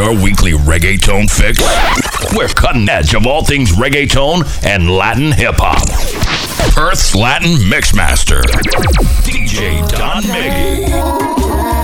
your weekly reggaeton fix? We're cutting edge of all things reggaeton and Latin hip hop. Earth's Latin Mixmaster, DJ Don Miggy.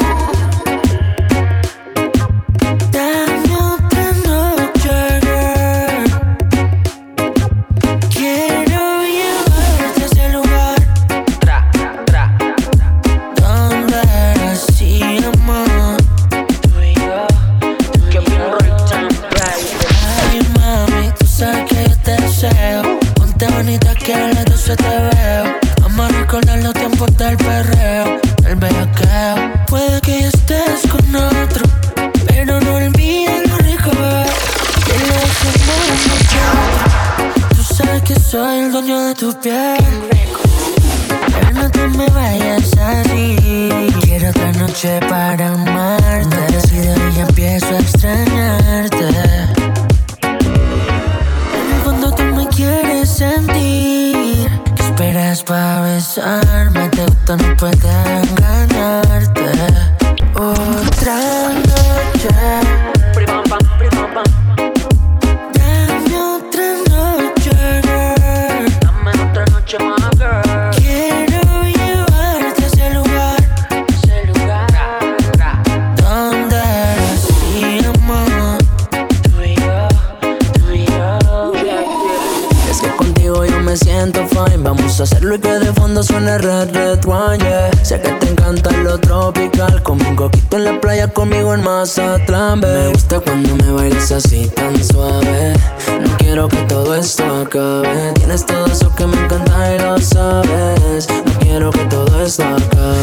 Tu piel. Siento fine Vamos a hacerlo y que de fondo suene red, red wine, Sé que te encanta lo tropical Como un coquito en la playa, conmigo en Mazatlán, babe. Me gusta cuando me bailas así tan suave. No quiero que todo esto acabe. Tienes todo eso que me encanta y lo sabes. No quiero que todo esto acabe.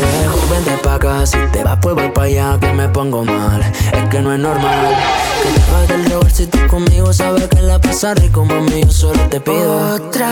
Vente pa' acá, si te vas pues voy pa' allá Que me pongo mal, es que no es normal. Que te del rover si tú conmigo Sabes que la pasa rico, mami, yo solo te pido. Otra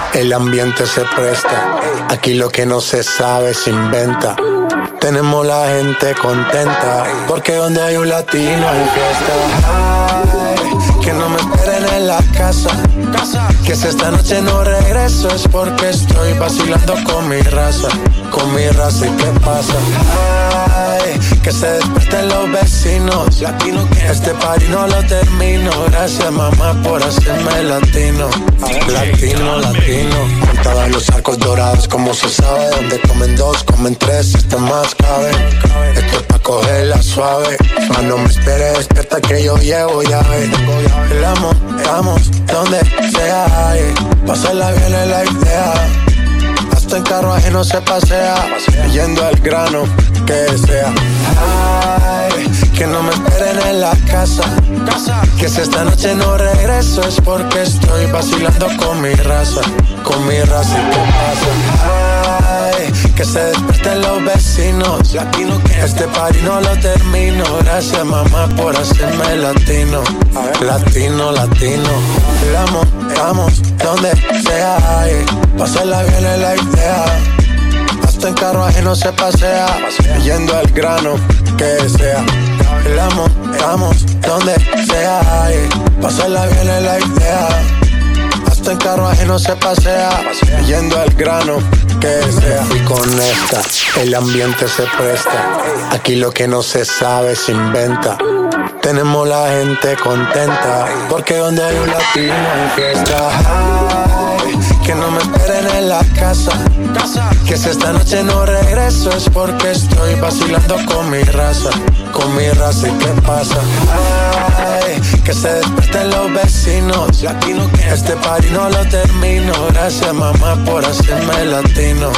El ambiente se presta. Aquí lo que no se sabe se inventa. Tenemos la gente contenta. Porque donde hay un latino hay fiesta. Que no me esperen en la casa. Que si esta noche no regreso es porque estoy vacilando con mi raza. Con mi raza, ¿y qué pasa? Que se despierten los vecinos. Latino que este party no lo termino. Gracias, mamá, por hacerme latino. Latino, latino. Montaba en los arcos dorados, como se sabe. Donde comen dos, comen tres, este más cabe. Esto es pa' cogerla suave. Mas no me espere, despierta que yo llevo llave. El amo, vamos, donde sea. ay. Pasarla bien es la idea. En carro ajeno se pasea, yendo al grano que sea. Que no me esperen en la casa. Que si esta noche no regreso es porque estoy vacilando con mi raza. Con mi raza, ¿y qué pasa? Que se despierten los vecinos. Este party no lo termino. Gracias, mamá, por hacerme latino. Latino, latino. Vamos, vamos, donde sea. ay. Pasarla bien es la idea. Hasta en carro ajeno se pasea, yendo al grano que sea. El amo, vamos, donde sea. ay. Pasarla bien es la idea. Carro ajeno se pasea, yendo al grano que sea. Fui con esta, el ambiente se presta. Aquí lo que no se sabe se inventa. Tenemos la gente contenta, porque donde hay un latino hay fiesta. Que no me esperen en la casa. Que si esta noche no regreso es porque estoy vacilando con mi raza. Con mi raza, ¿y qué pasa? Que se despierten los vecinos. Este party no lo termino. Gracias, mamá, por hacerme latino.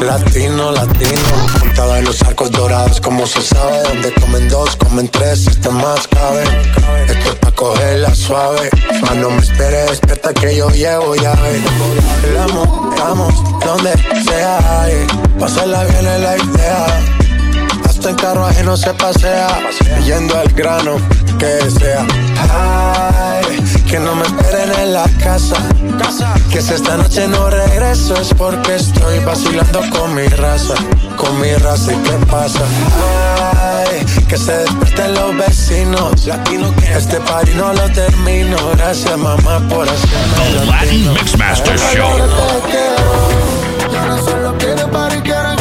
Latino, latino. Montado en los arcos dorados, como se sabe. Donde comen dos, comen tres, este más cabe. Esto es pa' cogerla suave. Mas no me espere, despierta que yo llevo llave. El amo, vamos, donde sea. Pasarla bien es la idea gusta en carro ajeno se pasea, yendo al grano que sea. Ay, que no me esperen en la casa. Que si esta noche no regreso es porque estoy vacilando con mi raza. Con mi raza y qué pasa. Ay, que se despierten los vecinos. Latino que este party no lo termino. Gracias mamá por hacerme The Latin Mixmaster Show. Yo no solo quiero party, quiero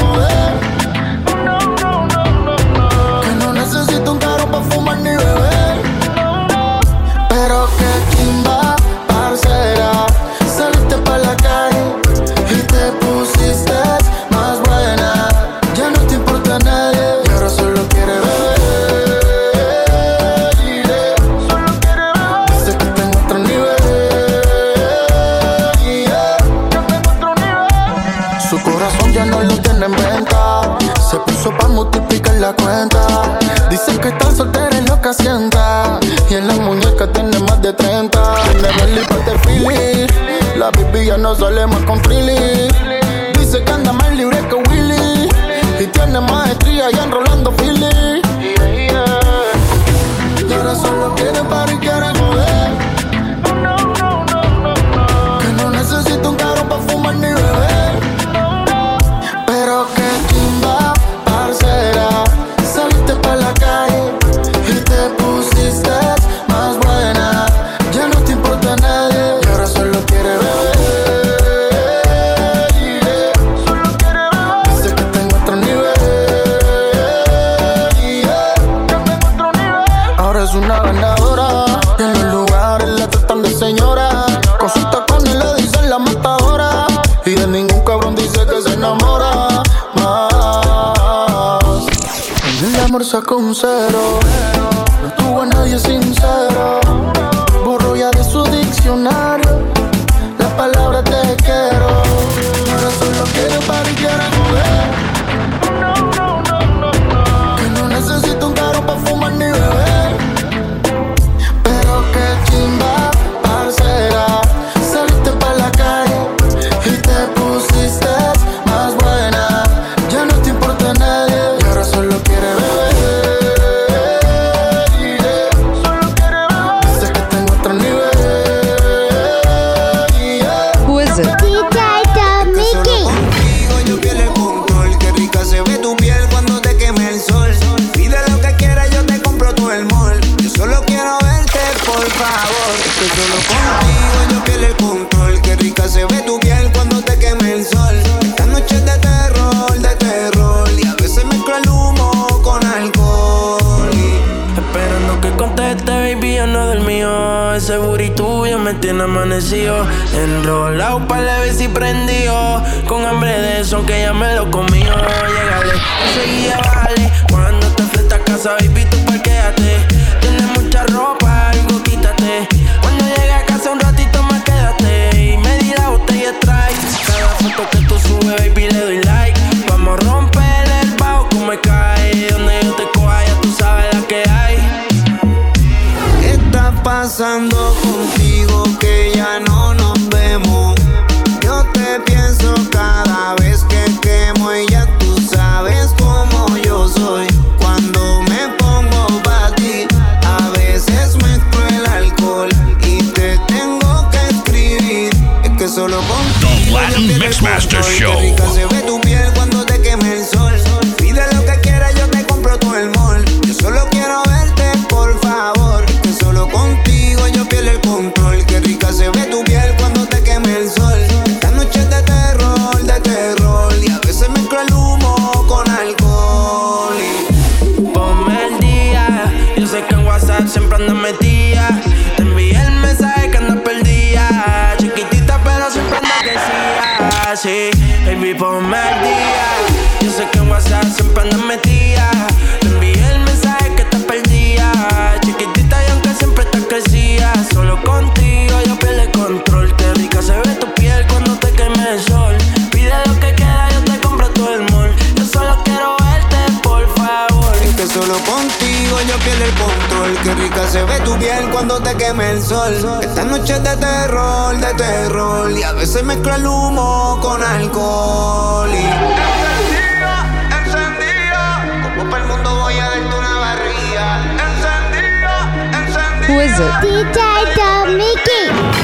cero Con hambre de eso, que ya me lo comí. Llegale, enseguida vale. Cuando te enfrentas a casa, baby, tú parquéate. Tienes mucha ropa, algo quítate. Cuando llegue a casa, un ratito más quédate. Y me di la botella trae. Cada foto que tú subes, baby, le doy like. Vamos a romper el bajo como cae. Donde yo te coja, ya tú sabes la que hay. ¿Qué está pasando con Mixmaster Show. pierde el control. Rica se ve tu piel cuando te queme el sol. Es de terror, de terror. Y a veces mezcla el humo con alcohol. Y... Encendida, el mundo voy Mickey.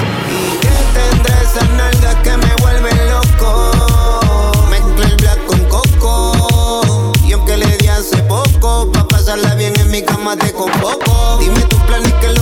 Mi cama te convoco. Dime tu plan y que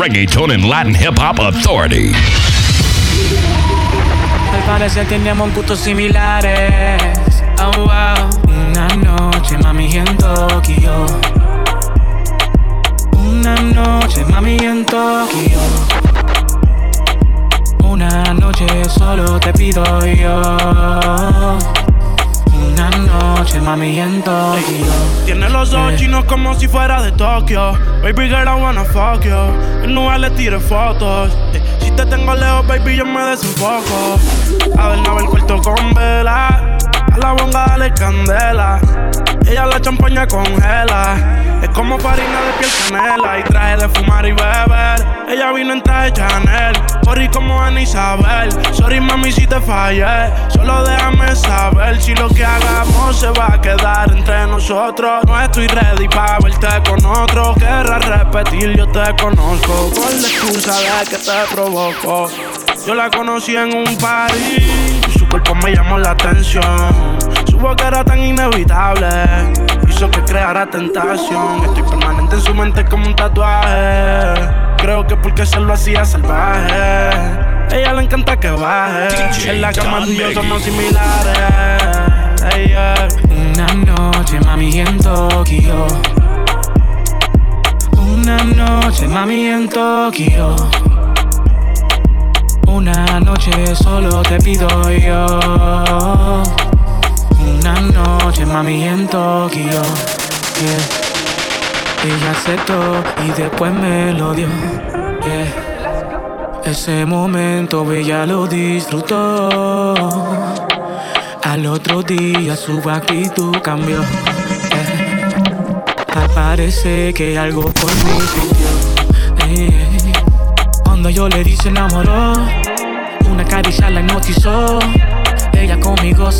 reggaeton and Latin hip hop authority. Al parecer teníamos gustos similares. Oh. Una noche, mami, en Tokio. Una noche, mami, en Tokio. Una noche solo te pido yo. Una noche, mami, en Tokio. Tiene los ojos chinos como si fuera de Tokio. Baby girl, I wanna fuck you. En le tire fotos. Eh, Si te tengo lejos, baby, yo me desenfoco. A ver, no el cuarto con vela. A la bonga dale candela. Ella la champaña congela. Es como farina de piel canela. Y traje de fumar y beber. Ella vino en traje Chanel. Corrí como Ana Isabel. Sorry, mami, si te fallé. Solo déjame saber si lo que hagamos se va a quedar entre nosotros. No estoy ready para verte con otro. Querrás repetir, yo te conozco. Por la excusa de que te provoco. Yo la conocí en un party. Su cuerpo me llamó la atención. Su boca era tan inevitable. Hizo que creara tentación. Estoy permanente en su mente como un tatuaje. Creo que porque se lo hacía salvaje. Ella le encanta que baje. En la cama tú y yo somos similares. Yeah. Una noche, mami, en Tokio. Una noche, mami, en Tokio. Una noche solo te pido yo. Una noche, mami, en Tokio. Yeah. Ella aceptó y después me lo dio. Yeah. Ese momento ella lo disfrutó. Al otro día su actitud cambió. Yeah. Parece que algo por mí sintió. Cuando yo le di se enamoró. Una caricia la hipnotizó. Ella conmigo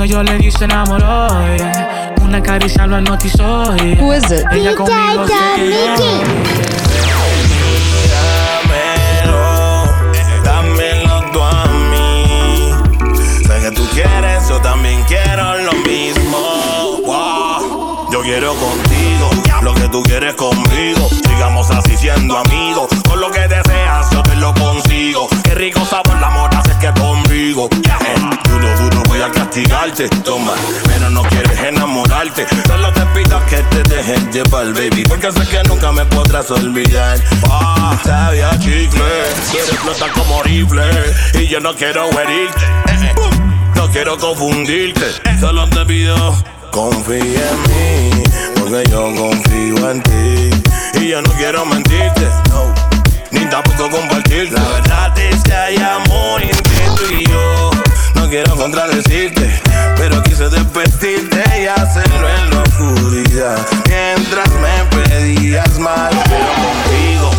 yo le di se enamoró, yeah. Una caricia lo hipnotizó, yeah. Who is it? Ella conmigo se quedó. Dámelo, dámelo tú a mí. Sé que tú quieres, yo también quiero lo mismo. Quiero contigo lo que tú quieres conmigo. Sigamos así siendo amigos. Con lo que deseas, yo te lo consigo. Qué rico sabor la amor hace que conmigo. Eh, duro, duro voy a castigarte. Toma, pero no quieres enamorarte. Solo te pido que te dejes llevar, baby. Porque sé que nunca me podrás olvidar. Ah, chicle. Quieres explotar como rifle. Y yo no quiero herirte. Eh, eh, No quiero confundirte. Solo te pido. Confía en mí, porque yo confío en ti. Y yo no quiero mentirte, no, ni tampoco compartirte. La verdad es que hay amor entre tú y yo. No quiero contradecirte, pero quise desvestirte y hacerlo en la oscuridad. Mientras me pedías más, pero contigo,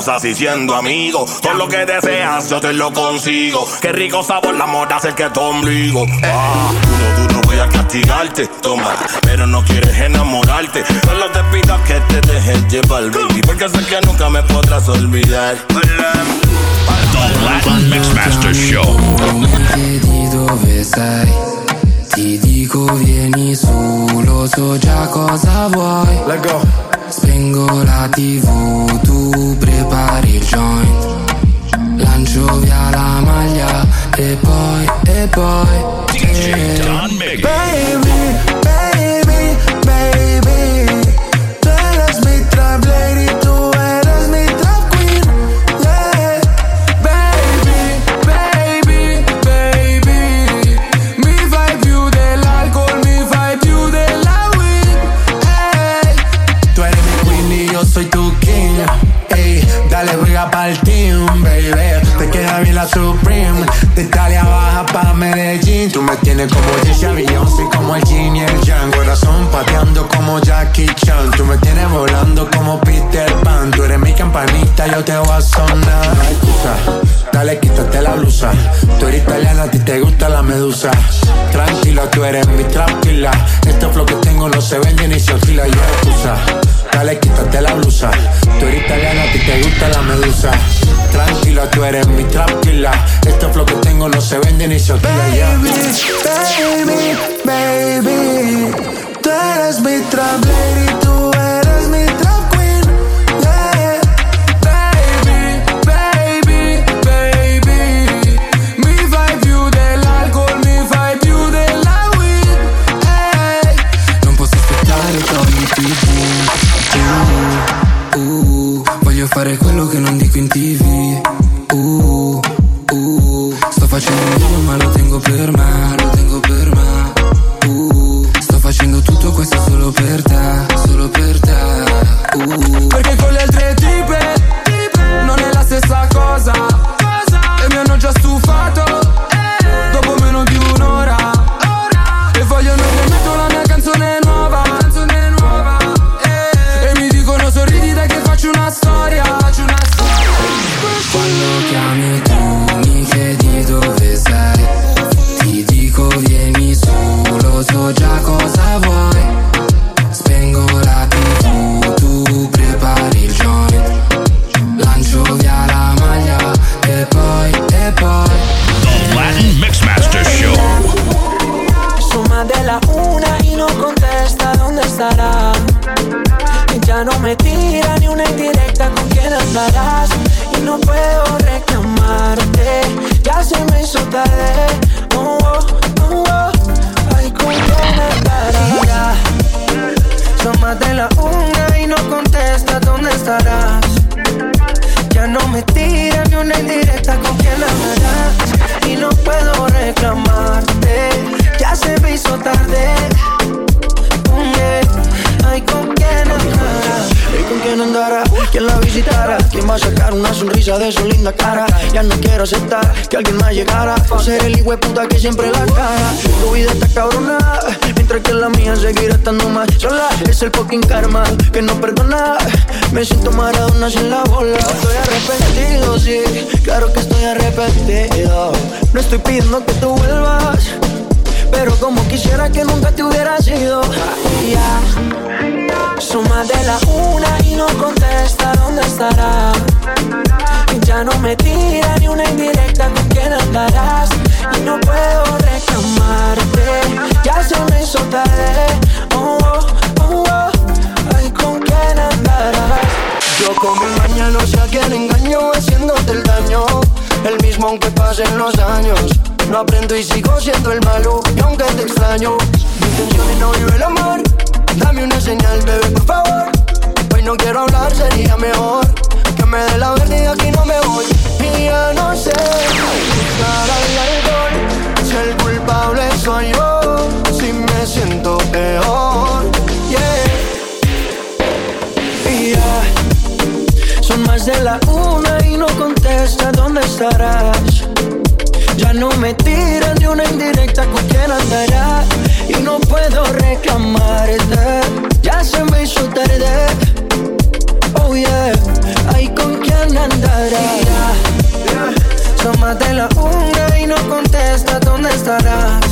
Sigamos así siendo amigos. Todo lo que deseas, yo te lo consigo. Qué rico sabor la amor hace que tu ombligo. Ah, duro, duro voy a castigarte, toma. Pero no quieres enamorarte. Solo te pido que te dejes llevar, baby. Porque sé que nunca me podrás olvidar. The Latin Mixmaster Show. chiedi dove sei Ti dico vieni su, lo so già cosa vuoi Let go. Spengo la tv, tu prepari il joint Lancio via la maglia e poi, e poi DJ Don Miggy. La blusa. Tú eres italiana, a ti te gusta la medusa. Tranquila, tú eres mi tranquila. Este flow que tengo no se vende ni se oscila. Baby, baby, baby. Tú eres mi trap tarde. Oh, oh, oh, oh. Ay, con andarás. Son más de la una y no contesta dónde estarás. Ya no me tira ni una indirecta con quién andarás. Y no puedo reclamarte. Ya se me hizo tarde. Ay, con quién andará. ¿Y con quién andará? ¿Quién la visitará? ¿Quién va a sacar una sonrisa de su linda cara? Ya no quiero aceptar que alguien más llegara a ser el hijo puta que siempre la cara. Tu vida está cabrona, mientras que la mía seguirá estando más sola. Es el fucking karma que no perdona. Me siento maradona sin la bola. Estoy arrepentido, sí, claro que estoy arrepentido. No estoy pidiendo que tú vuelvas. Pero como quisiera que nunca te hubiera sido Más de la una y no contesta dónde estará. Y ya no me tira ni una indirecta con quién andarás. Y no puedo reclamarte Ya se me hizo tarde. Oh, oh, oh, oh. Ay, ¿con quién andarás? Yo con mi mañana no sé a quién engaño Haciéndote el daño. El mismo aunque pasen los años. No aprendo y sigo siendo el malo Y aunque te extraño. Mi intención es no vivir el amor Dame una señal, bebé, por favor. Hoy no quiero hablar, sería mejor Que me dé la verdad y aquí no me voy. Y ya no sé Buscar al alcohol. Si el culpable soy yo Si me siento peor. Yeah. Y Son más de la una y no contesta ¿Dónde estarás? Ya no me tiran de una indirecta con quién andará. Y no puedo reclamarte. Ya se me hizo tarde. Oh yeah. Ay, ¿con quién andará? De la una y no contesta ¿Dónde estarás?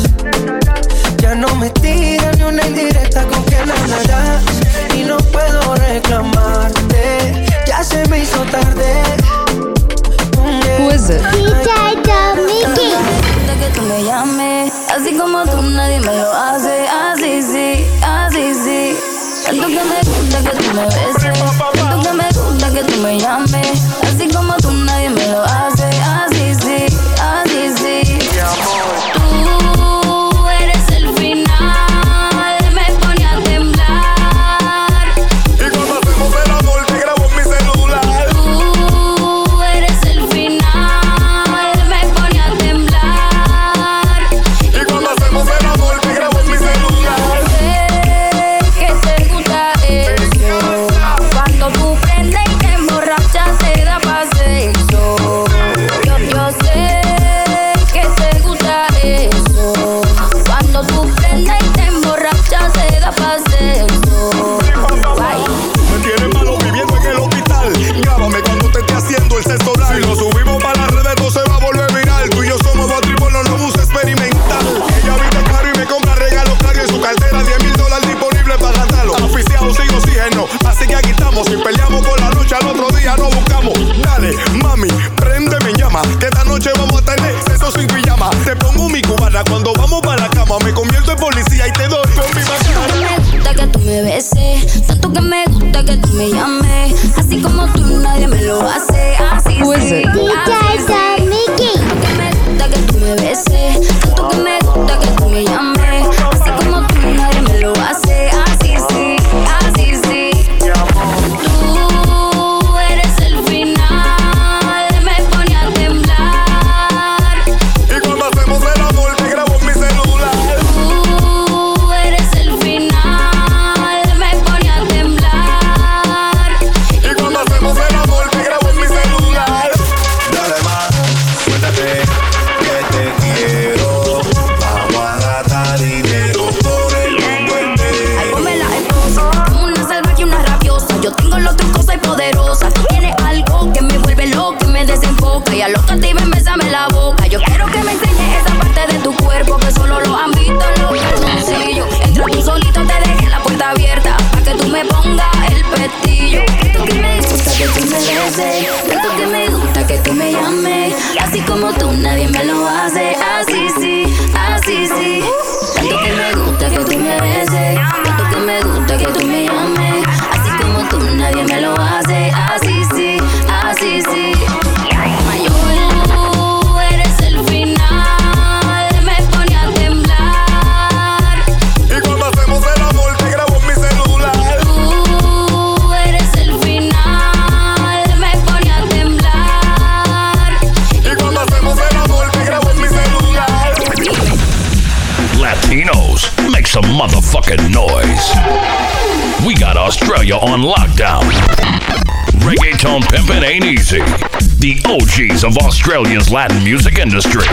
Ya no me tiran de una indirecta con quién andarás. Y no puedo reclamarte. Ya se me hizo tarde Who is it? Que tú me llames. Así como tú nadie me lo hace. Australia on lockdown. Reggaeton pimpin' ain't easy. The OGs of Australia's Latin music industry.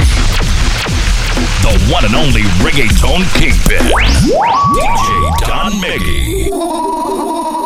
The one and only reggaeton kingpin. DJ Don Miggy.